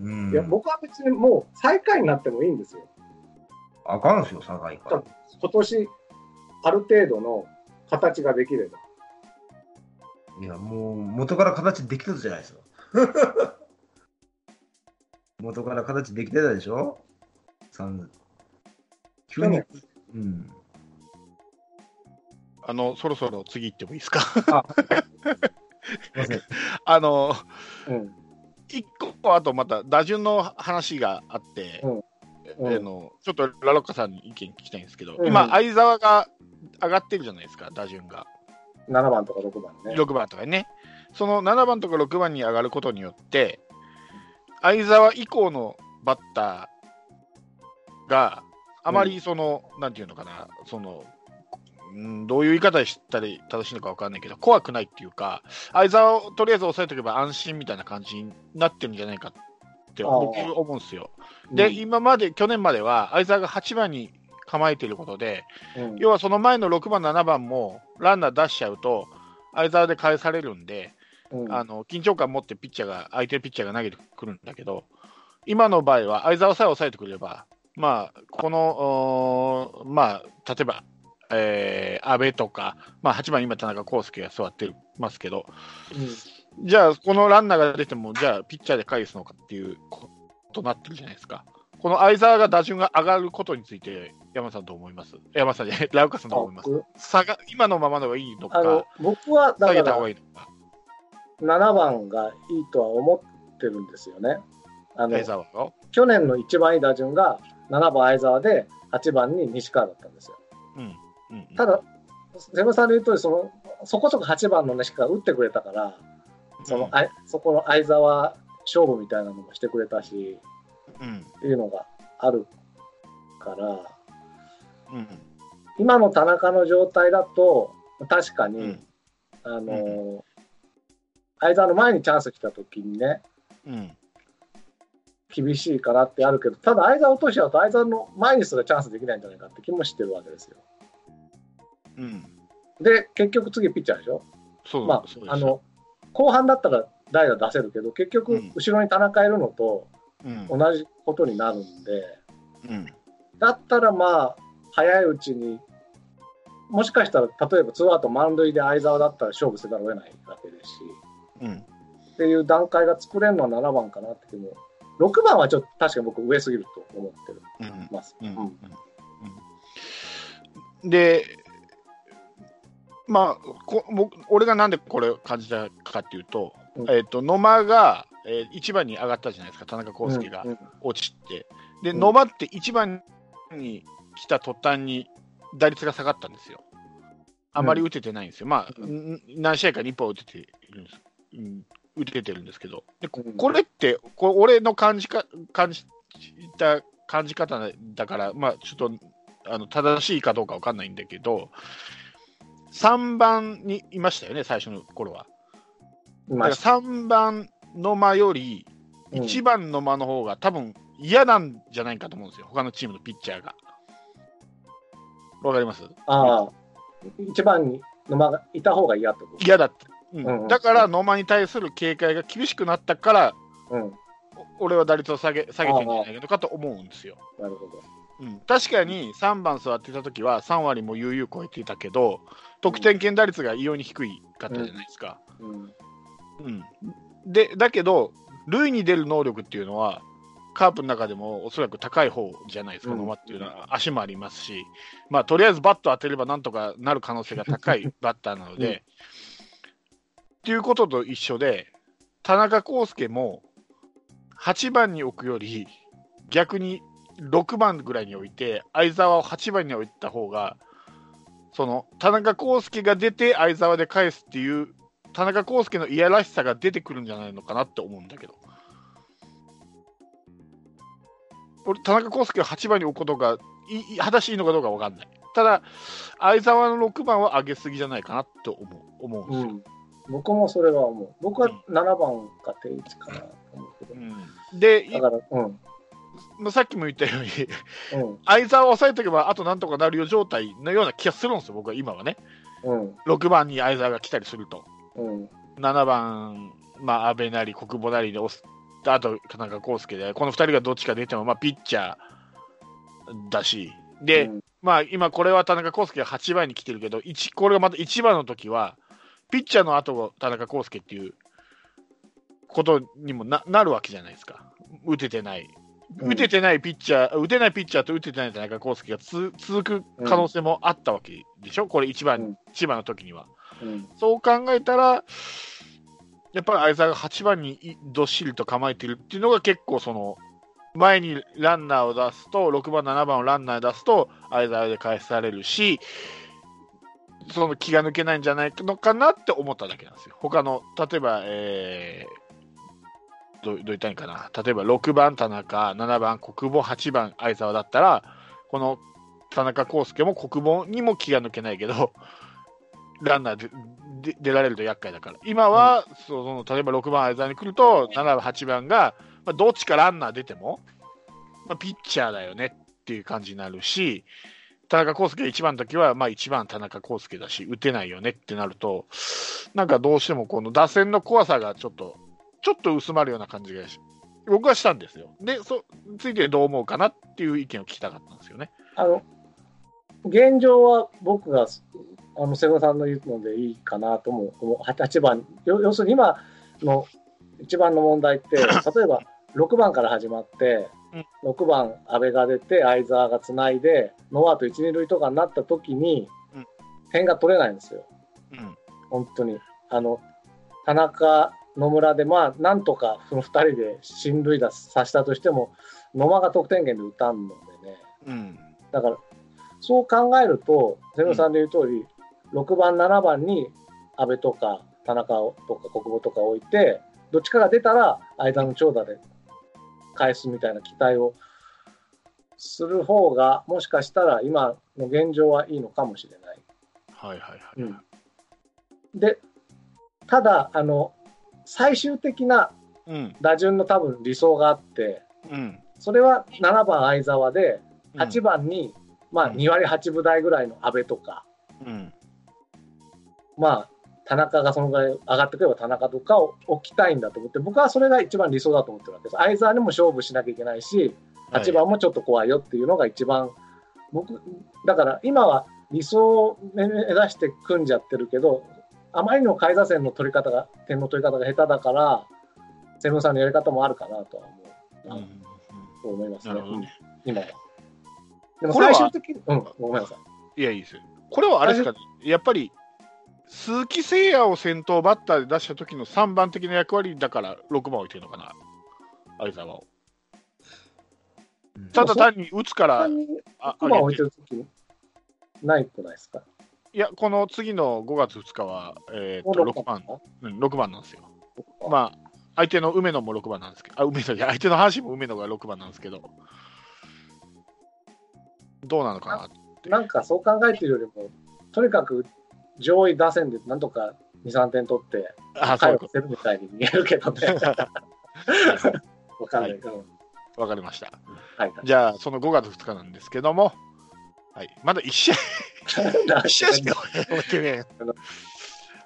Speaker 4: うん
Speaker 3: いや、僕は別にもう最下位になってもいいんですよ。
Speaker 4: あかんすよ、境から。
Speaker 3: 今年、ある程度の形ができれば。
Speaker 4: いや、もう、元から形できてたじゃないですか。元から形できてたでしょ？三急にうん。
Speaker 2: あの、そろそろ次行ってもいいですか？
Speaker 4: すいません。
Speaker 2: あの、
Speaker 3: うん。
Speaker 2: 一個、あとまた打順の話があって、
Speaker 3: うんうん
Speaker 2: あのちょっとラロッカさんに意見聞きたいんですけど、
Speaker 3: うん
Speaker 2: 今、相沢が上がってるじゃないですか、打順が。
Speaker 3: 7番とか6番ね。
Speaker 2: 6番とかね。その7番とか6番に上がることによって、相沢以降のバッターがあまりその、なんていうのかな、その、うんどういう言い方したら正しいのか分かんないけど、怖くないっていうか、相沢をとりあえず抑えておけば安心みたいな感じになってるんじゃないかって僕思うんですよ。
Speaker 3: うん。
Speaker 2: で、今まで、去年までは相沢が8番に構えていることで、
Speaker 3: うん。
Speaker 2: 要はその前の6番、7番もランナー出しちゃうと、相沢で返されるんで、
Speaker 3: うん。
Speaker 2: あの緊張感持ってピッチャーが、相手のピッチャーが投げてくるんだけど、今の場合は、相澤さえ抑えてくれれば、まあ、この、まあ、例えば、えー、安倍とか、まあ、8番、今、田中康介が座ってますけど、じゃあ、このランナーが出ても、じゃあ、ピッチャーで返すのかっていうことになってるじゃないですか。この相澤が打順が上がることについて、山さんどう思います？山さんじゃない、ラウカさんどう思います？
Speaker 3: 僕
Speaker 2: 差が今のままの方がいいのか、
Speaker 3: 僕はだから
Speaker 2: 下げた方がいいのか、
Speaker 3: 7番がいいとは思ってるんですよね。あの。去年の一番いい打順が7番相澤で8番に西川だったんですよ。
Speaker 2: うん。うん、
Speaker 3: ただ、セブさんの言う通りそのそこそこ8番の西川打ってくれたから、その
Speaker 2: うん
Speaker 3: あいそこの相澤勝負みたいなのもしてくれたし
Speaker 2: うん。
Speaker 3: っていうのがあるから、
Speaker 2: うん。
Speaker 3: 今の田中の状態だと、確かに、
Speaker 2: うん。
Speaker 3: あのー相澤の前にチャンス来た時にね、
Speaker 2: うん。
Speaker 3: 厳しいかなってあるけど、ただ相澤落としちゃうと、相澤の前にすらチャンスできないんじゃないかって気もしてるわけですよ。
Speaker 2: うん。
Speaker 3: で、結局次ピッチャーでしょ？
Speaker 2: そう
Speaker 3: まあ、あの、後半だったら代打出せるけど、結局
Speaker 2: うん、
Speaker 3: 後ろに田中いるのと
Speaker 2: うん。
Speaker 3: 同じことになるんで、
Speaker 2: うん。
Speaker 3: だったらまあ、早いうちに、もしかしたら、例えばツーアウト満塁で相澤だったら勝負せざるを得ないわけですし、
Speaker 2: うん。
Speaker 3: っていう段階が作れるのは7番かなって気も、6番はちょっと確かに僕上すぎると思って。ます。
Speaker 2: うん
Speaker 3: うん
Speaker 2: うんで、まあ、こ僕俺がなんでこれを感じたかっていうと、
Speaker 3: うん。
Speaker 2: えっと野間が、えー、1番に上がったじゃないですか、田中康介が落ちて、で
Speaker 3: うん。
Speaker 2: 野間って1番に来た途端に打率が下がったんですよ。あまり打ててないんですよ。まあ、
Speaker 3: うん。
Speaker 2: 何試合かに1本打てているんです。うん。打ててるんですけど、でこれって、これ俺の感じか感じた感じ方だから、まあ、ちょっとあの正しいかどうかわかんないんだけど、3番にいましたよね、最初の頃は。だから
Speaker 3: いました
Speaker 2: 3番の間より、
Speaker 3: うん
Speaker 2: 1番の間の方が多分嫌なんじゃないかと思うんですよ、他のチームのピッチャーが。わかります？
Speaker 3: ああ、一番に野間がいた方が嫌ってこと。
Speaker 2: 嫌だって、うん
Speaker 3: うんうん
Speaker 2: だから野間に対する警戒が厳しくなったから、
Speaker 3: うん、
Speaker 2: お俺は打率を下げ下げてんじゃないのかと思うんですよ。
Speaker 3: なるほど。
Speaker 2: うん、確かに3番座ってた時は3割も悠々超えていたけど、得点圏打率が異様に低いかったじゃないですか。
Speaker 3: うん、
Speaker 2: うん。でだけど、塁に出る能力っていうのは、カープの中でもおそらく高い方じゃないですか、
Speaker 3: うん。
Speaker 2: 野間っていうのは。足もありますし、まあ、とりあえずバット当てればなんとかなる可能性が高い バッターなので、っていうことと一緒で、田中康介も8番に置くより、逆に6番ぐらいに置いて、相澤を8番に置いた方が、その田中康介が出て相澤で返すっていう田中康介のいやらしさが出てくるんじゃないのかなって思うんだけど。俺、田中康介を8番に置くことがいい果たしていいのかどうかわかんない。ただ、相澤の6番は上げすぎじゃないかなって思う思うんですよ。
Speaker 3: うん。僕もそれは思う。僕は7番か定位置かなと思うけど。
Speaker 2: うんで、い
Speaker 3: だから、うん。
Speaker 2: まあさっきも言ったように、
Speaker 3: うん。
Speaker 2: 相澤を抑えておけば、あとなんとかなるよ状態のような気がするんですよ、僕は今はね。
Speaker 3: うん。
Speaker 2: 6番に相澤が来たりすると。
Speaker 3: うん。
Speaker 2: 7番、まあ、安倍なり国母なりで押す、あと田中康介で、この2人がどっちか出ても、まあ、ピッチャーだし、で、
Speaker 3: うん
Speaker 2: まあ、今、これは田中康介が8番に来てるけど、1これがまた1番の時は、ピッチャーの後が田中康介っていうことにもななるわけじゃないですか、打ててない。
Speaker 3: うん
Speaker 2: 打ててないピッチャー、打てないピッチャーと打ててない田中康介がつ続く可能性もあったわけでしょ、これ1番、
Speaker 3: うん
Speaker 2: 一番の時には。
Speaker 3: うん。
Speaker 2: そう考えたら、やっぱり相澤が8番にいどっしりと構えてるっていうのが結構その、前にランナーを出すと、6番、7番をランナーに出すと、相澤で返されるし、その気が抜けないんじゃないのかなって思っただけなんですよ。他の、例えば、えーどうどう言ったらいいかな、例えば6番、田中、7番、国母、8番、相澤だったら、この田中康介も国母にも気が抜けないけど、ランナーでで出られると厄介だから、今は、その例えば6番相澤に来ると、7番、8番が、まあ、どっちかランナー出ても、まあ、ピッチャーだよねっていう感じになるし、田中康介が1番の時は、まあ1番田中康介だし、打てないよねってなると、なんかどうしてもこの打線の怖さがちょっと、ちょっと薄まるような感じがし、僕はしたんですよ。で、そついてどう思うかなっていう意見を聞きたかったんですよね。
Speaker 3: あの、現状は僕が、あの、瀬野さんの言うのでいいかなとも思う。8番、要要するに今の一番の問題って、例えば6番から始まって、6番阿部が出て、相澤がつないで、ノーアウト1、2塁とかになった時に
Speaker 2: うん、
Speaker 3: 点が取れないんですよ。
Speaker 2: うん。
Speaker 3: 本当に。あの、田中、野村で、まあ、なんとかその2人で進塁打させたとしても、野間が得点圏で打たんのでね。
Speaker 2: うん。
Speaker 3: だから、そう考えると、瀬野さんで言う通り、6番、7番に阿部とか田中とか国母とか置いて、どっちかが出たら間の長打で返すみたいな期待をする方が、もしかしたら今の現状はいいのかもしれない。
Speaker 2: はいはいはい。
Speaker 3: うんで、ただ、あの、最終的な
Speaker 2: うん。
Speaker 3: 打順の多分理想があって、
Speaker 2: うん。
Speaker 3: それは7番相澤で、
Speaker 2: うん
Speaker 3: 8番に、まあ、
Speaker 2: うん
Speaker 3: 2割8分台ぐらいの阿部とか、
Speaker 2: うん。
Speaker 3: まあ、田中がそのぐらい上がってくれば田中とかを置きたいんだと思って、僕はそれが一番理想だと思ってるわけです。相澤にも勝負しなきゃいけないし、8番もちょっと怖いよっていうのが一番、僕、だから今は理想を目指して組んじゃってるけど、あまりにも下位打線の取り方が、点の取り方が下手だから、セブンさんのやり方もあるかなとは思う、
Speaker 2: うんうん
Speaker 3: と思いますね、
Speaker 2: ね。
Speaker 3: うん今は。でも
Speaker 2: これは
Speaker 3: 最終的に、うん、ごめんなさい。
Speaker 2: いや、いいですよ。これはあれですかね、やっぱり、鈴木誠也を先頭バッターで出した時の3番的な役割だから6番置いてるのかな、相澤を。ただ単に打つから、あ
Speaker 3: 6番置いてるとき、ないくないですか？
Speaker 2: いや、この次の5月2日は、えーっと6番、うん、6番なんですよ。まあ、相手の梅野も6番なんですけど、あ、梅野相手の阪神も梅野が6番なんですけど、どうなのかなって。
Speaker 3: なんかそう考えてるよりも、とにかく上位打線でなんとか2、3点取って、
Speaker 2: あ、
Speaker 3: 回をせるみたいに見えるけどね。わかんないけど。
Speaker 2: と。わかりました。
Speaker 3: はい。
Speaker 2: じゃあ、その5月2日なんですけども、はい、まだ1試合、1試合しか終えてね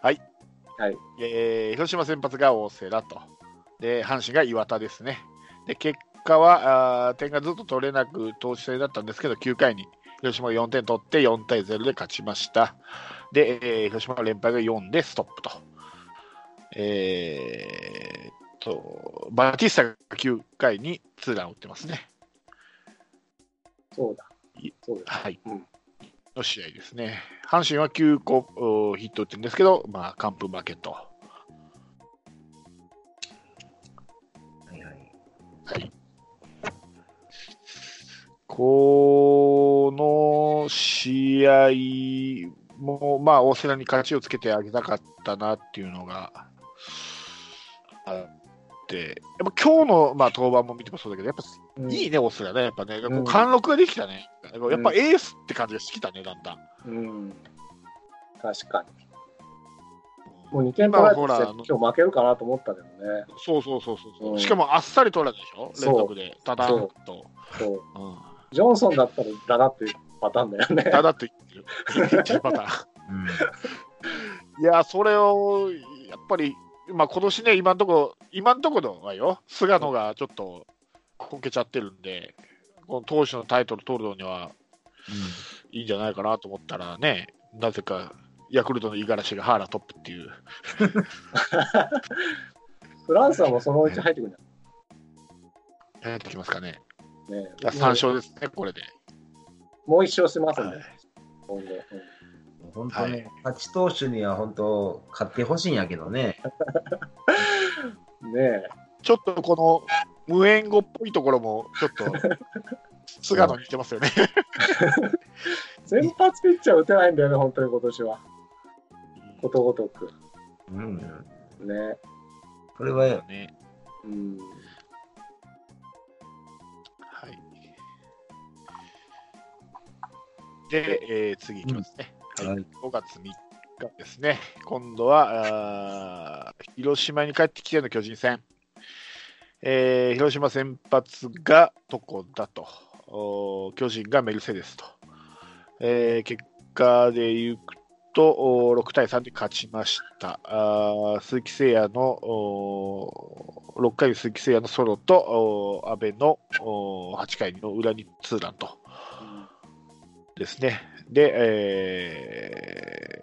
Speaker 2: はい。
Speaker 3: はい。
Speaker 2: えー広島先発が大瀬良と。で、阪神が岩田ですね。で、結果は、あー点がずっと取れなく投手戦だったんですけど、9回に広島が4点取って4対0で勝ちました。で、えー広島が連敗が4でストップと。えーっと、バティスタが9回にツーラン打ってますね。
Speaker 3: そうだ。
Speaker 2: はい。
Speaker 3: うん
Speaker 2: の試合ですね。阪神は9個おヒット打ってるんですけど、まあ、完封負けと。
Speaker 4: はいはい。
Speaker 2: はい。この試合も、まあ、大瀬良に勝ちをつけてあげたかったなっていうのがあって、やっぱ今日の、まあ、登板も見てもそうだけど、やっぱ
Speaker 3: うん
Speaker 2: いいね、大瀬良ね。やっぱね、こ
Speaker 3: う
Speaker 2: うん貫禄ができたね。やっぱエースって感じがしてきたね、だんだん。
Speaker 3: うん。確かに。もう2点取られて
Speaker 2: 今ほらあの
Speaker 3: 今日負けるかなと思ったけどね。
Speaker 2: そうそうそうそうそう、
Speaker 3: うん
Speaker 2: しかもあっさり取られたでしょ？
Speaker 3: そう
Speaker 2: 連続で。ただんと。
Speaker 3: そう。
Speaker 2: うん
Speaker 3: ジョンソンだったらだなっていうパターンだよね。
Speaker 2: ただって言ってる。言ってるパターン。
Speaker 4: うん。
Speaker 2: いや、それを、やっぱり、まあ、今年ね、今のところ、今のところはよ、菅野がちょっとこけちゃってるんで、この投手のタイトル取るのにはいいんじゃないかなと思ったらね、なぜか、ヤクルトの五十嵐がハーラトップっていう。
Speaker 3: フランスはもうそのうち入ってくるん
Speaker 2: 入ってきますかね。
Speaker 3: ね。
Speaker 2: 3勝ですね、これで。
Speaker 3: もう一勝しますね。
Speaker 2: はい
Speaker 3: 今後。
Speaker 4: 本当ね、勝ち投手には本当、勝ってほしいんやけどね。
Speaker 3: う んねえ。
Speaker 2: ちょっとこの無縁語っぽいところも、ちょっと、菅野に似てますよね。
Speaker 3: 先発ピッチャー打てないんだよね、本当に今年は。ことごとく。
Speaker 4: うん。
Speaker 3: ね。
Speaker 4: それは、
Speaker 2: ね
Speaker 3: うん。
Speaker 2: はい。で、えー次いきますね。はい
Speaker 4: はい
Speaker 2: 5月3日ですね。今度は、あー広島に帰ってきての巨人戦。えー広島先発が床田と、巨人がメルセデスと。えー結果で言うと、6対3で勝ちました。あ鈴木誠也の6回に鈴木誠也のソロと阿部の8回の裏にツーランとですね。で、えー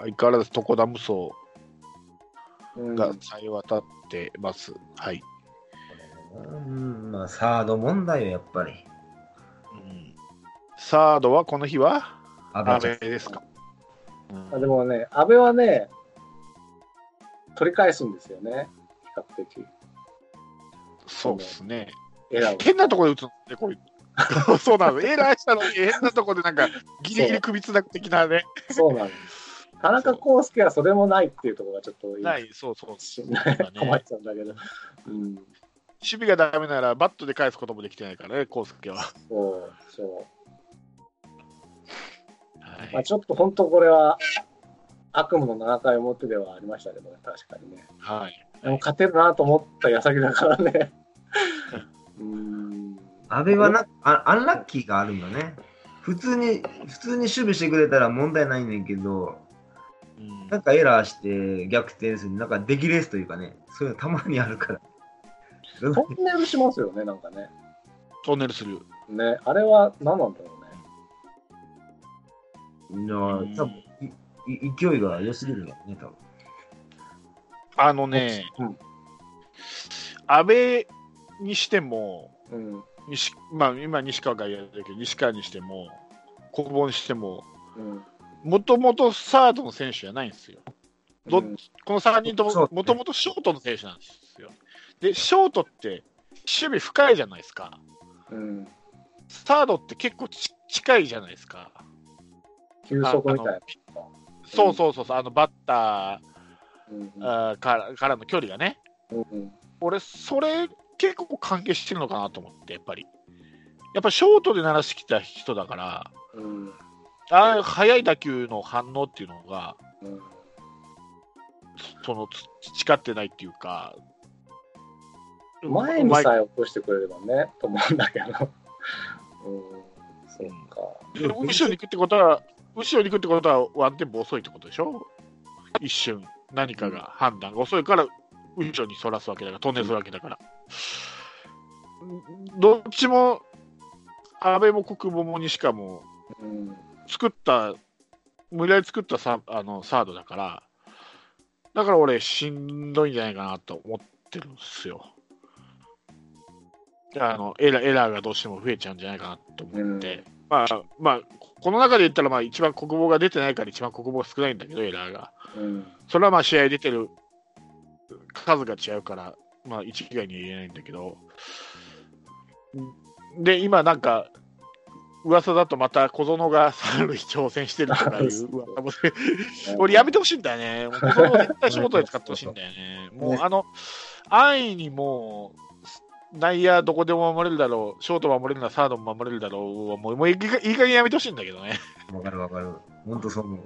Speaker 2: 相変わらず床田無双。がさえ渡ってます。はい。
Speaker 4: うん、まあ、サード問題よ、やっぱり。
Speaker 2: うんサードはこの日は？
Speaker 4: 阿
Speaker 2: 阿部
Speaker 4: 部ちゃん
Speaker 2: ですか。うん
Speaker 3: あでもね、安倍はね、取り返すんですよね、比較的。
Speaker 2: そうですね。
Speaker 3: エラーを。
Speaker 2: 変なところで打つのね、これ。そうなの。エラーしたのに変なところでなんかギリギリ首つなぐ的なね。
Speaker 3: そうなんです。田中康介はそれもないっていうところがちょっと
Speaker 2: ない、そうそう。
Speaker 3: 困っちゃうんだけど。うん。
Speaker 2: 守備がダメならバットで返すこともできてないからね、コウスケは。
Speaker 3: そう、そう。
Speaker 2: はい
Speaker 3: まあ、ちょっと本当これは悪夢の7回表ではありましたけどね、確かにね。
Speaker 2: はい。
Speaker 3: でも勝てるなと思った矢先だからね。うーん。
Speaker 4: 阿部はなあアンラッキーがあるんだね。普通に、普通に守備してくれたら問題ないねんけど、
Speaker 2: うん
Speaker 4: なんかエラーして逆転する、なんか出来レースというかね、そういうのたまにあるから。
Speaker 3: トンネルしますよね、なんかね。
Speaker 2: トンネルする。
Speaker 3: ね、あれは何なんだろうね。
Speaker 4: いや多分いい勢いが良すぎるんだよね、多分。
Speaker 2: あのね、
Speaker 3: うん
Speaker 2: 安倍にしても、
Speaker 3: うん。
Speaker 2: 西まあ、今、西川がやるけど、西川にしても、小久保にしても、
Speaker 3: うん。
Speaker 2: もともとサードの選手じゃないんですよ。ど
Speaker 3: うん
Speaker 2: この3人とも、もともとショートの選手なんですよ。で、ショートって、守備深いじゃないですか。
Speaker 3: うん。
Speaker 2: サードって結構ち近いじゃないですか。
Speaker 3: 休息みたいな。
Speaker 2: そうそうそうそう、あのバッタ
Speaker 3: うん
Speaker 2: ーあーからからの距離がね。
Speaker 3: うん。
Speaker 2: 俺、それ結構関係してるのかなと思って、やっぱり。やっぱショートで鳴らしてきた人だから、
Speaker 3: うん。
Speaker 2: あ速い打球の反応っていうのが、
Speaker 3: うん。
Speaker 2: そのつ培ってないっていうか、
Speaker 3: 前にさえ落としてくれればね、と思うんだけど。うん。そっか。
Speaker 2: で後ろに行くってことは、後ろに行くってことはワンテンポ遅いってことでしょ？一瞬、何かが判断が遅いから、後ろにそらすわけだから、トンネルするわけだから。どっちも、安倍も国母も西川も
Speaker 3: うん。
Speaker 2: 作った、無理やり作ったサあのサードだから、だから俺、しんどいんじゃないかなと思ってるんですよ。あのエラエラーがどうしても増えちゃうんじゃないかなと思って、まあ、まあ、この中で言ったら、まあ、一番国防が出てないから一番国防が少ないんだけど、エラーが。
Speaker 3: うん。
Speaker 2: それはまあ試合出てる数が違うから、まあ、一概には言えないんだけど、で、今なんか、噂だとまた小園が三塁挑戦してるとかいう噂も 俺やめてほしいんだよね。もう小園絶対ショートで使ってほしいんだよね。もうあの、安易にもう、内野どこでも守れるだろう、ショート守れるならサードも守れるだろうは、もうもういいかいい加減やめてほしいんだけどね。
Speaker 4: わかるわかる。ほんとそう思う。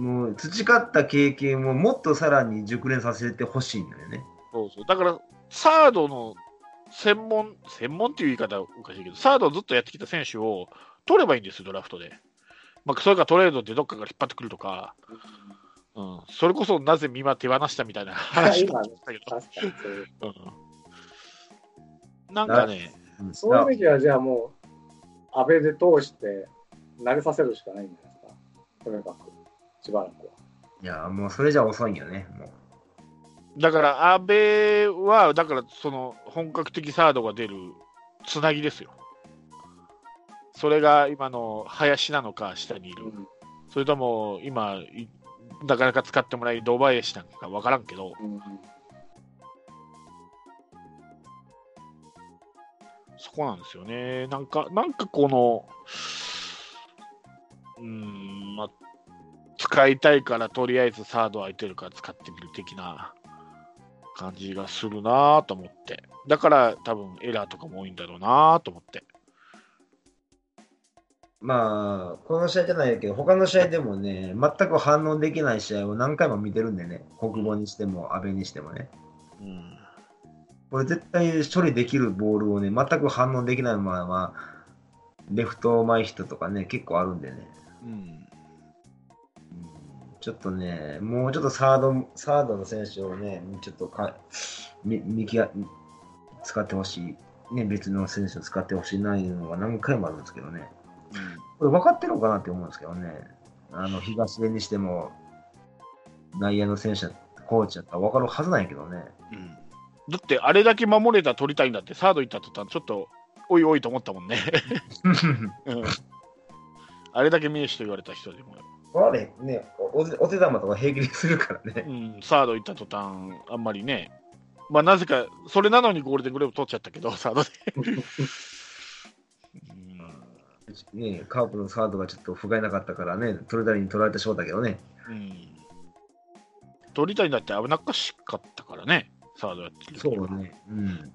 Speaker 4: もう培った経験をもっとさらに熟練させてほしいんだよね。
Speaker 2: そうそう。だから、サードの専門、専門っていう言い方はおかしいけど、サードをずっとやってきた選手を取ればいいんですよ、ドラフトで。まあ、それかトレードでどっかから引っ張ってくるとか、うん、それこそなぜ美馬手放したみたいな 話だったけど、
Speaker 3: 確かにそう
Speaker 2: ん、なんかね、
Speaker 4: うん
Speaker 3: そういう意味では、じゃあもう、安倍で通して投げさせるしかないんじゃないですか。とにかく、しばらくは。
Speaker 4: いや、もうそれじゃ遅いんよね。もう
Speaker 2: だから、安倍は、だから、その本格的サードが出るつなぎですよ。それが今の林なのか、下にいる。
Speaker 3: うん
Speaker 2: それとも今、いなかなか使ってもらえる堂林なんか分からんけど、
Speaker 3: うん
Speaker 2: そこなんですよね。なんか、なんかこの、うーん、まあ、使いたいからとりあえずサード空いてるから使ってみる的な感じがするなと思って。だから多分エラーとかも多いんだろうなと思って。
Speaker 4: まあ、この試合じゃないけど、他の試合でもね、全く反応できない試合を何回も見てるんでね、国母にしても、阿部にしてもね。
Speaker 2: うん。
Speaker 4: これ絶対処理できるボールをね、全く反応できないまま、レフト前ヒットとかね、結構あるんでね。
Speaker 2: うん。
Speaker 4: うんちょっとね、もうちょっとサード、サードの選手をね、ちょっとか、み、見使ってほしい。ね、別の選手を使ってほしいないうのが何回もあるんですけどね。これ分かってるのかなって思うんですけどね。あの、東出にしても、内野の選手、コーチやったら分かるはずなんやけどね。
Speaker 2: うん。だって、あれだけ守れたら取りたいんだって、サード行った途端、ちょっと、おいおいと思ったもんね。うん。あれだけ名手と言われた人でも、
Speaker 4: あれ、ね、おお手玉とか平気でするからね。
Speaker 2: うん、サード行った途端、あんまりね、まあ、なぜか、それなのにゴールデングレーブ取っちゃったけど、サードで。うん
Speaker 4: ね、カープのサードがちょっと不甲斐なかったからね、取れたりに取られてしまったけどね。
Speaker 2: うん取りたいんだって危なっかしかったからね、サードやってる時は
Speaker 4: ね。うん。
Speaker 2: うん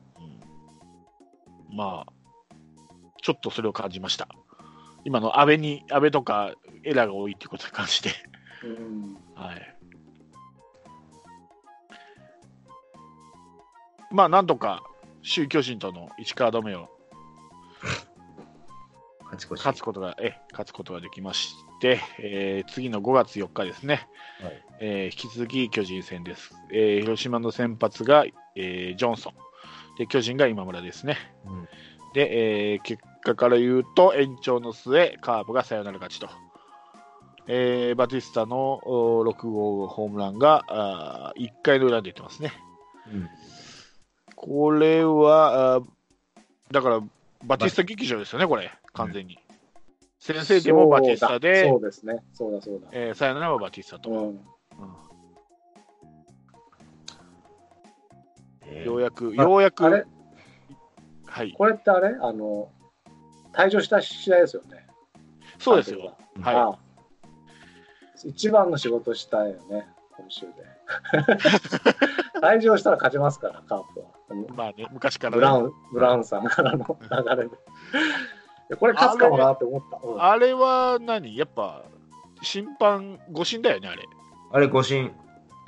Speaker 2: まあ、ちょっとそれを感じました。今の安倍に、安倍とかエラーが多いっていうことに関して。
Speaker 3: うん。
Speaker 2: はい。まあ、なんとか、首位巨人との1カード目を。
Speaker 4: 勝
Speaker 2: つことが、え勝つことができまして、えー次の5月4日ですね、
Speaker 4: はい
Speaker 2: えー引き続き巨人戦です。えー広島の先発が、えージョンソンで、巨人が今村ですね。
Speaker 4: うん
Speaker 2: で、えー結果から言うと、延長の末、カープがサヨナラ勝ちと。えーバティスタのお6号ホームランがあ1回の裏で出てますね。
Speaker 4: うん
Speaker 2: これは、あーだから、バティスタ劇場ですよね、これ、完全に。先制点もバティスタで
Speaker 3: そう、ですね。そうだそうだ。
Speaker 2: えーサヨナラはバティスタと。
Speaker 3: うん。
Speaker 2: うん
Speaker 4: えー
Speaker 2: ようやく、
Speaker 4: あ
Speaker 2: ようやく、はい、
Speaker 3: これってあれ？あの、退場した試合ですよね。
Speaker 2: そうですよ。はい
Speaker 3: 一番の仕事したよね、今週で。退場したら勝ちますから、カープは。
Speaker 2: まあね、昔から、ね、
Speaker 3: ブラウン、ブラウンさんからの流れで。いやこれ勝つかもなって思った。うん
Speaker 2: あれは何？やっぱ、審判、誤審だよね、あれ。
Speaker 4: あれ、誤審。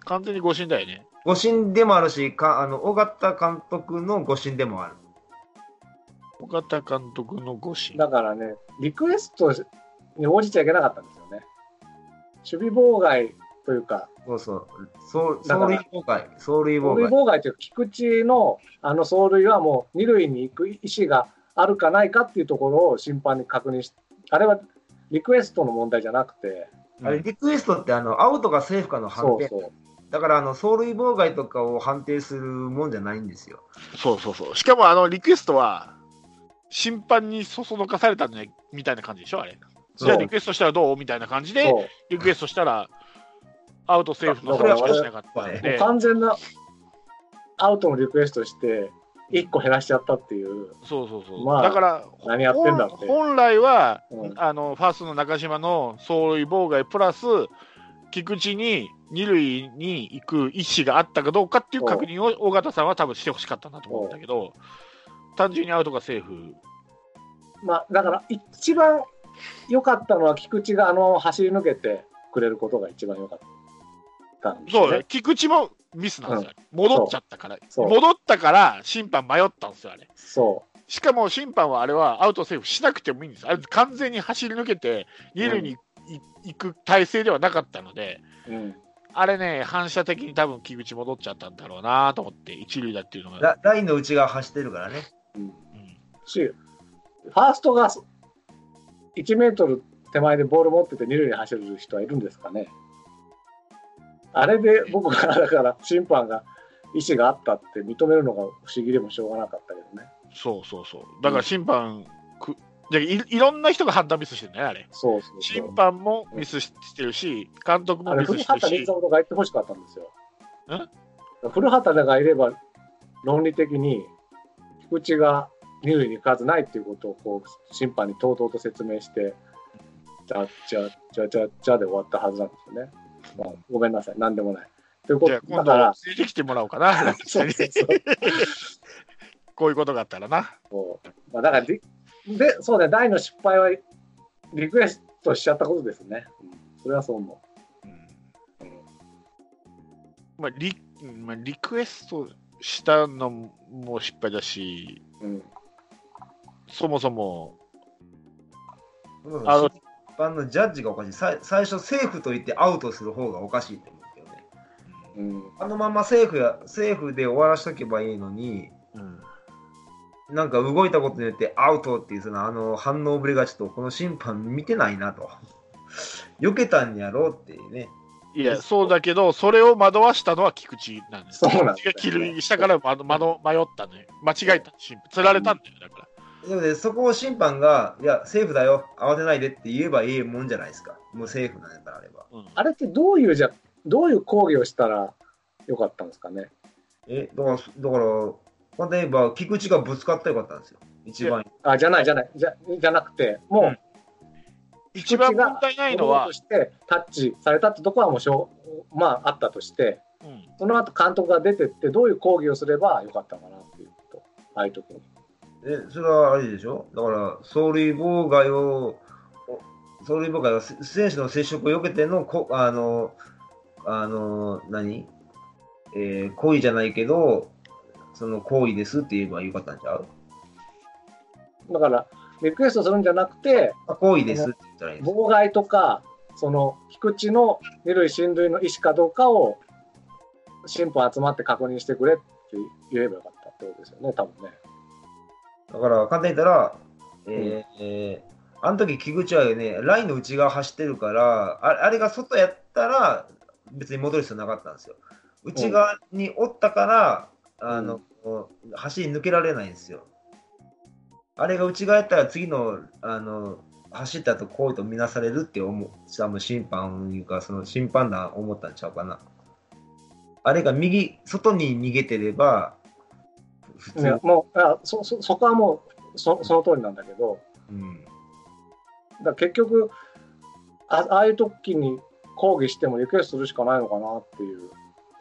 Speaker 2: 完全に誤審だよね。
Speaker 4: 誤審でもあるし、かあの尾形監督の誤審でもある。
Speaker 2: 尾形監督の誤審。
Speaker 3: だからね、リクエストに応じちゃいけなかったんです。守備妨害というか、
Speaker 4: そうそう。走塁妨害。走塁妨害。
Speaker 3: 妨害というか、菊池のあの走塁はもう二塁に行く意思があるかないかっていうところを審判に確認し、あれはリクエストの問題じゃなくて、
Speaker 4: あれ、リクエストってあのアウトかセーフかの判定。
Speaker 3: そうそう。
Speaker 4: だからあの走塁妨害とかを判定するもんじゃないんですよ。
Speaker 2: そうそうそう。しかも、あの、リクエストは、審判にそそのかされたんじゃないみたいな感じでしょ、あれ。じゃあ、リクエストしたらどうみたいな感じで、リクエストしたら、アウトセーフの話しかしなかったんで、
Speaker 3: 完全なアウトのリクエストして、1個減らしちゃったっていう、
Speaker 2: そうそうそう。
Speaker 3: まあ
Speaker 2: だから、
Speaker 3: 何やってんだって。
Speaker 2: 本本来は、
Speaker 3: うん。
Speaker 2: あの、ファーストの中島の走塁妨害プラス、菊池に二塁に行く意思があったかどうかっていう確認を尾形さんは多分してほしかったなと思うんだけど、単純にアウトがセーフ。
Speaker 3: まあ、だから一番良かったのは、菊池があの走り抜けてくれることが一番良かったんです
Speaker 2: そう、
Speaker 3: よね。
Speaker 2: 菊池もミスなんですよ。戻っちゃったから。戻ったから審判迷ったんですよ、あれ。
Speaker 3: そ
Speaker 2: しかも審判はあれはアウトセーフしなくてもいいんです。あれ完全に走り抜けて二塁にい行く体勢ではなかったので、
Speaker 3: う。うん。
Speaker 2: あれね、反射的に多分菊池戻っちゃったんだろうなと思って、一塁だっていうのが。
Speaker 4: ララインの内側走ってるからね。
Speaker 3: うん、
Speaker 2: うん
Speaker 3: し、ファーストが1メートル手前でボール持ってて二塁に走る人はいるんですかね。あれで僕が、だから審判が意思があったって認めるのが不思議でもしょうがなかったけどね。
Speaker 2: そうそうそう。だから審判、くでいいろんな人が判断ミスしてるんだよ、あれ。
Speaker 3: そうそう。
Speaker 2: 審判もミスしてるし、監督もミス
Speaker 3: 古
Speaker 2: してるし、
Speaker 3: 畑任三とか言ってほしかったんですよ。古畑がいれば、論理的に、菊池が二塁に行くはずないっていうことをこう審判にとうとうと説明して、じゃあ、じゃあ、じゃあ、じゃあ、じゃあで終わったはずなんですよね。まあ、ごめんなさい、なんでもない。ということ
Speaker 2: じゃあ今度連れてきてもらおうかな、
Speaker 3: そうそうそう
Speaker 2: こういうことがあったらな。
Speaker 3: そうまあ、だからリ、で、そうね、大の失敗はリクエストしちゃったことですね。うんそれはそう思
Speaker 2: うん
Speaker 3: う。うん
Speaker 2: まあリまあ、リクエストしたのも失敗だし、
Speaker 3: うん、
Speaker 2: そもそもあの
Speaker 4: 審判のジャッジがおかしい。さい最初、セーフと言ってアウトする方がおかしいと思うけどね。
Speaker 3: うん。
Speaker 4: あのままセーフや、セーフで終わらしとけばいいのに、
Speaker 2: うん
Speaker 4: なんか動いたことによってアウトっていうそのあの反応ぶりがちょっとこの審判見てないなと。避けたんやろうっていうね。
Speaker 2: いや、そうだけど、それを惑わしたのは菊池なんです。
Speaker 3: そうなんだ
Speaker 2: 菊池が切る下から惑惑迷ったのよ。間違えた。審判釣られたんだよ、だから。
Speaker 4: でもね、そこを審判が、いや、セーフだよ、慌てないでって言えばいいもんじゃないですか。もうセーフなんやからあれば。
Speaker 2: うん
Speaker 3: あれってどういうじゃ、どういう抗議をしたらよかったんですかね？
Speaker 4: え、だから、だから、例えば、菊池がぶつかったらよかったんですよ。一番。
Speaker 3: あ、じゃない、じゃない、じゃじゃなくて、もう、
Speaker 2: うん一番問題ないのは
Speaker 3: と、してタッチされたってとこはもうしょう、まあ、あったとして、
Speaker 2: うん
Speaker 3: その後監督が出てって、どういう抗議をすればよかったのかなっていうと、ああいう時に。
Speaker 4: え、それはあれでしょ？だから、走塁妨害を、お走塁妨害はせ選手の接触を避けての、こあの、あの、何？えー、行為じゃないけど、その行為ですって言えばよかったんちゃう？
Speaker 3: だから、リクエストするんじゃなくて、
Speaker 4: あ行為ですって言ったらいい。
Speaker 3: 妨害とか、その菊池の二塁進塁の意思かどうかを審判集まって確認してくれって言えばよかったってことですよね、多分ね。
Speaker 4: だから、簡単に言ったら、えーえーあの時菊池はね、ラインの内側走ってるから、ああれが外やったら、別に戻る必要なかったんですよ。内側におったから、あの、走り抜けられないんですよ。あれが内側やったら次の、あの、走ったと行為とみなされるって思う、多分審判いうか、その審判団思ったんちゃうかな。あれが右、外に逃げてれば、普通、
Speaker 3: いやもうあそそそこはもうそその通りなんだけど、
Speaker 4: うん。
Speaker 3: だ結局あ、ああいう時に抗議してもリクエストするしかないのかなっていう、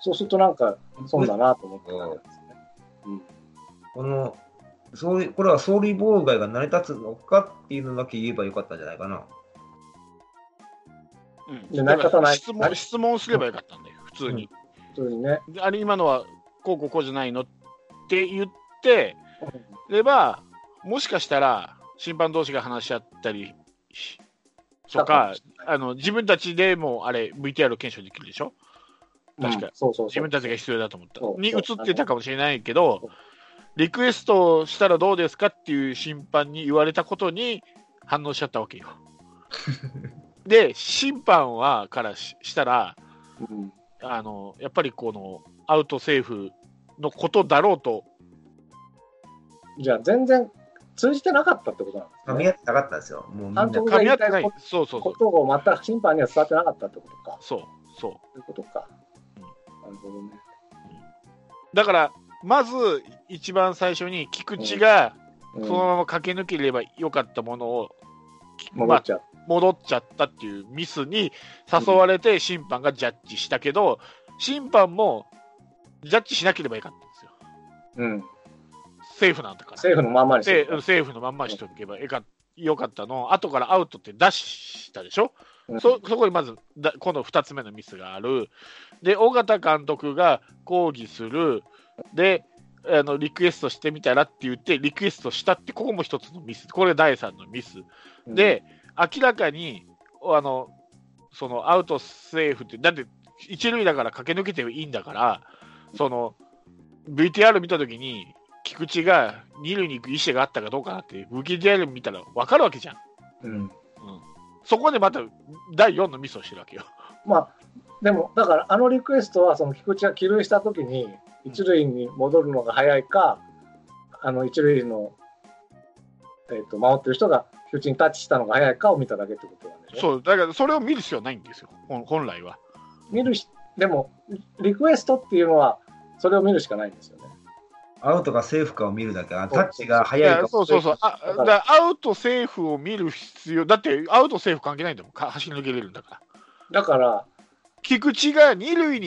Speaker 3: そうするとなんか損だなと思ってたんですね。うん
Speaker 4: この、そういう、これは総理妨害が成り立つのかっていうのだけ言えばよかったんじゃないかな。
Speaker 2: うん
Speaker 3: で成り立たない
Speaker 2: 質問質問すればよかったんだよ、普通に。
Speaker 3: 普通にね。
Speaker 2: あれ、今のはこうこうこうじゃないのって言ってれば、もしかしたら審判同士が話し合ったりしとか、あの自分たちでもあれ、VTR 検証できるでしょ？確か。
Speaker 3: うんそうそう
Speaker 2: 自。分たちが必要だと思った。に映
Speaker 3: そう
Speaker 2: ってたかもしれないけどリクエストしたらどうですかっていう審判に言われたことに反応しちゃったわけよ。で、審判はからししたら
Speaker 3: うん。
Speaker 2: あの、やっぱりこのアウトセーフのことだろうと、
Speaker 3: じゃあ全然通じてなかったってことなんですね。
Speaker 4: 噛み合ってなかったんですよ。もうみんな
Speaker 3: 監。督
Speaker 2: 噛み合ってない
Speaker 3: こ、
Speaker 2: そうそうそう
Speaker 3: こ、とをまた審判には伝わってなかったってことか。
Speaker 2: そうそう。
Speaker 3: そういうことか。
Speaker 2: うん
Speaker 3: なるほどね。
Speaker 2: だから、まず一番最初に菊池が
Speaker 3: うん
Speaker 2: そのまま駆け抜ければよかったものを、
Speaker 3: 戻っちゃう。
Speaker 2: 戻っちゃったっていうミスに誘われて審判がジャッジしたけど、審判もジャッジしなければよかったんですよ。
Speaker 3: うん。
Speaker 2: セーフなんだから。
Speaker 3: セーフのまんまにして。
Speaker 2: セーフのまんまにしておけばよかよかったの。を後からアウトって出したでしょ、
Speaker 3: うん。
Speaker 2: そそこにまずだ今度2つ目のミスがある。で尾形監督が抗議する。であのリクエストしてみたらって言ってリクエストしたってここも一つのミス。これ第3のミス。
Speaker 3: うん、
Speaker 2: で明らかにあのそのアウトセーフってだって一塁だから駆け抜けていいんだからその VTR 見たときに菊池が二塁に行く意思があったかどうかなって VTR 見たら分かるわけじゃん。
Speaker 3: うん。
Speaker 2: そこでまた第4のミスをしてるわけよ。
Speaker 3: まあ、でも、だから、あのリクエストは、その菊池が帰塁したときに、一塁に戻るのが早いか、あの一塁の、えっと守ってる人が菊池にタッチしたのが早いかを見ただけってことなんでしょ
Speaker 2: そうだからそれを見る必要はないんですよ、本本来は。
Speaker 3: 見るし、でも、リクエストっていうのは、それを見るしかないんですよね。
Speaker 4: アウトかセーフかを見るだけ。あ
Speaker 3: そう
Speaker 4: タッチが
Speaker 2: い
Speaker 4: 早いか
Speaker 2: やそうそうそうあ
Speaker 3: だ
Speaker 2: アウト、セーフを見る必要、だってアウト、セーフ関係ないんだもん、か走り抜けれるんだから。
Speaker 3: だから、
Speaker 2: 菊池が二塁に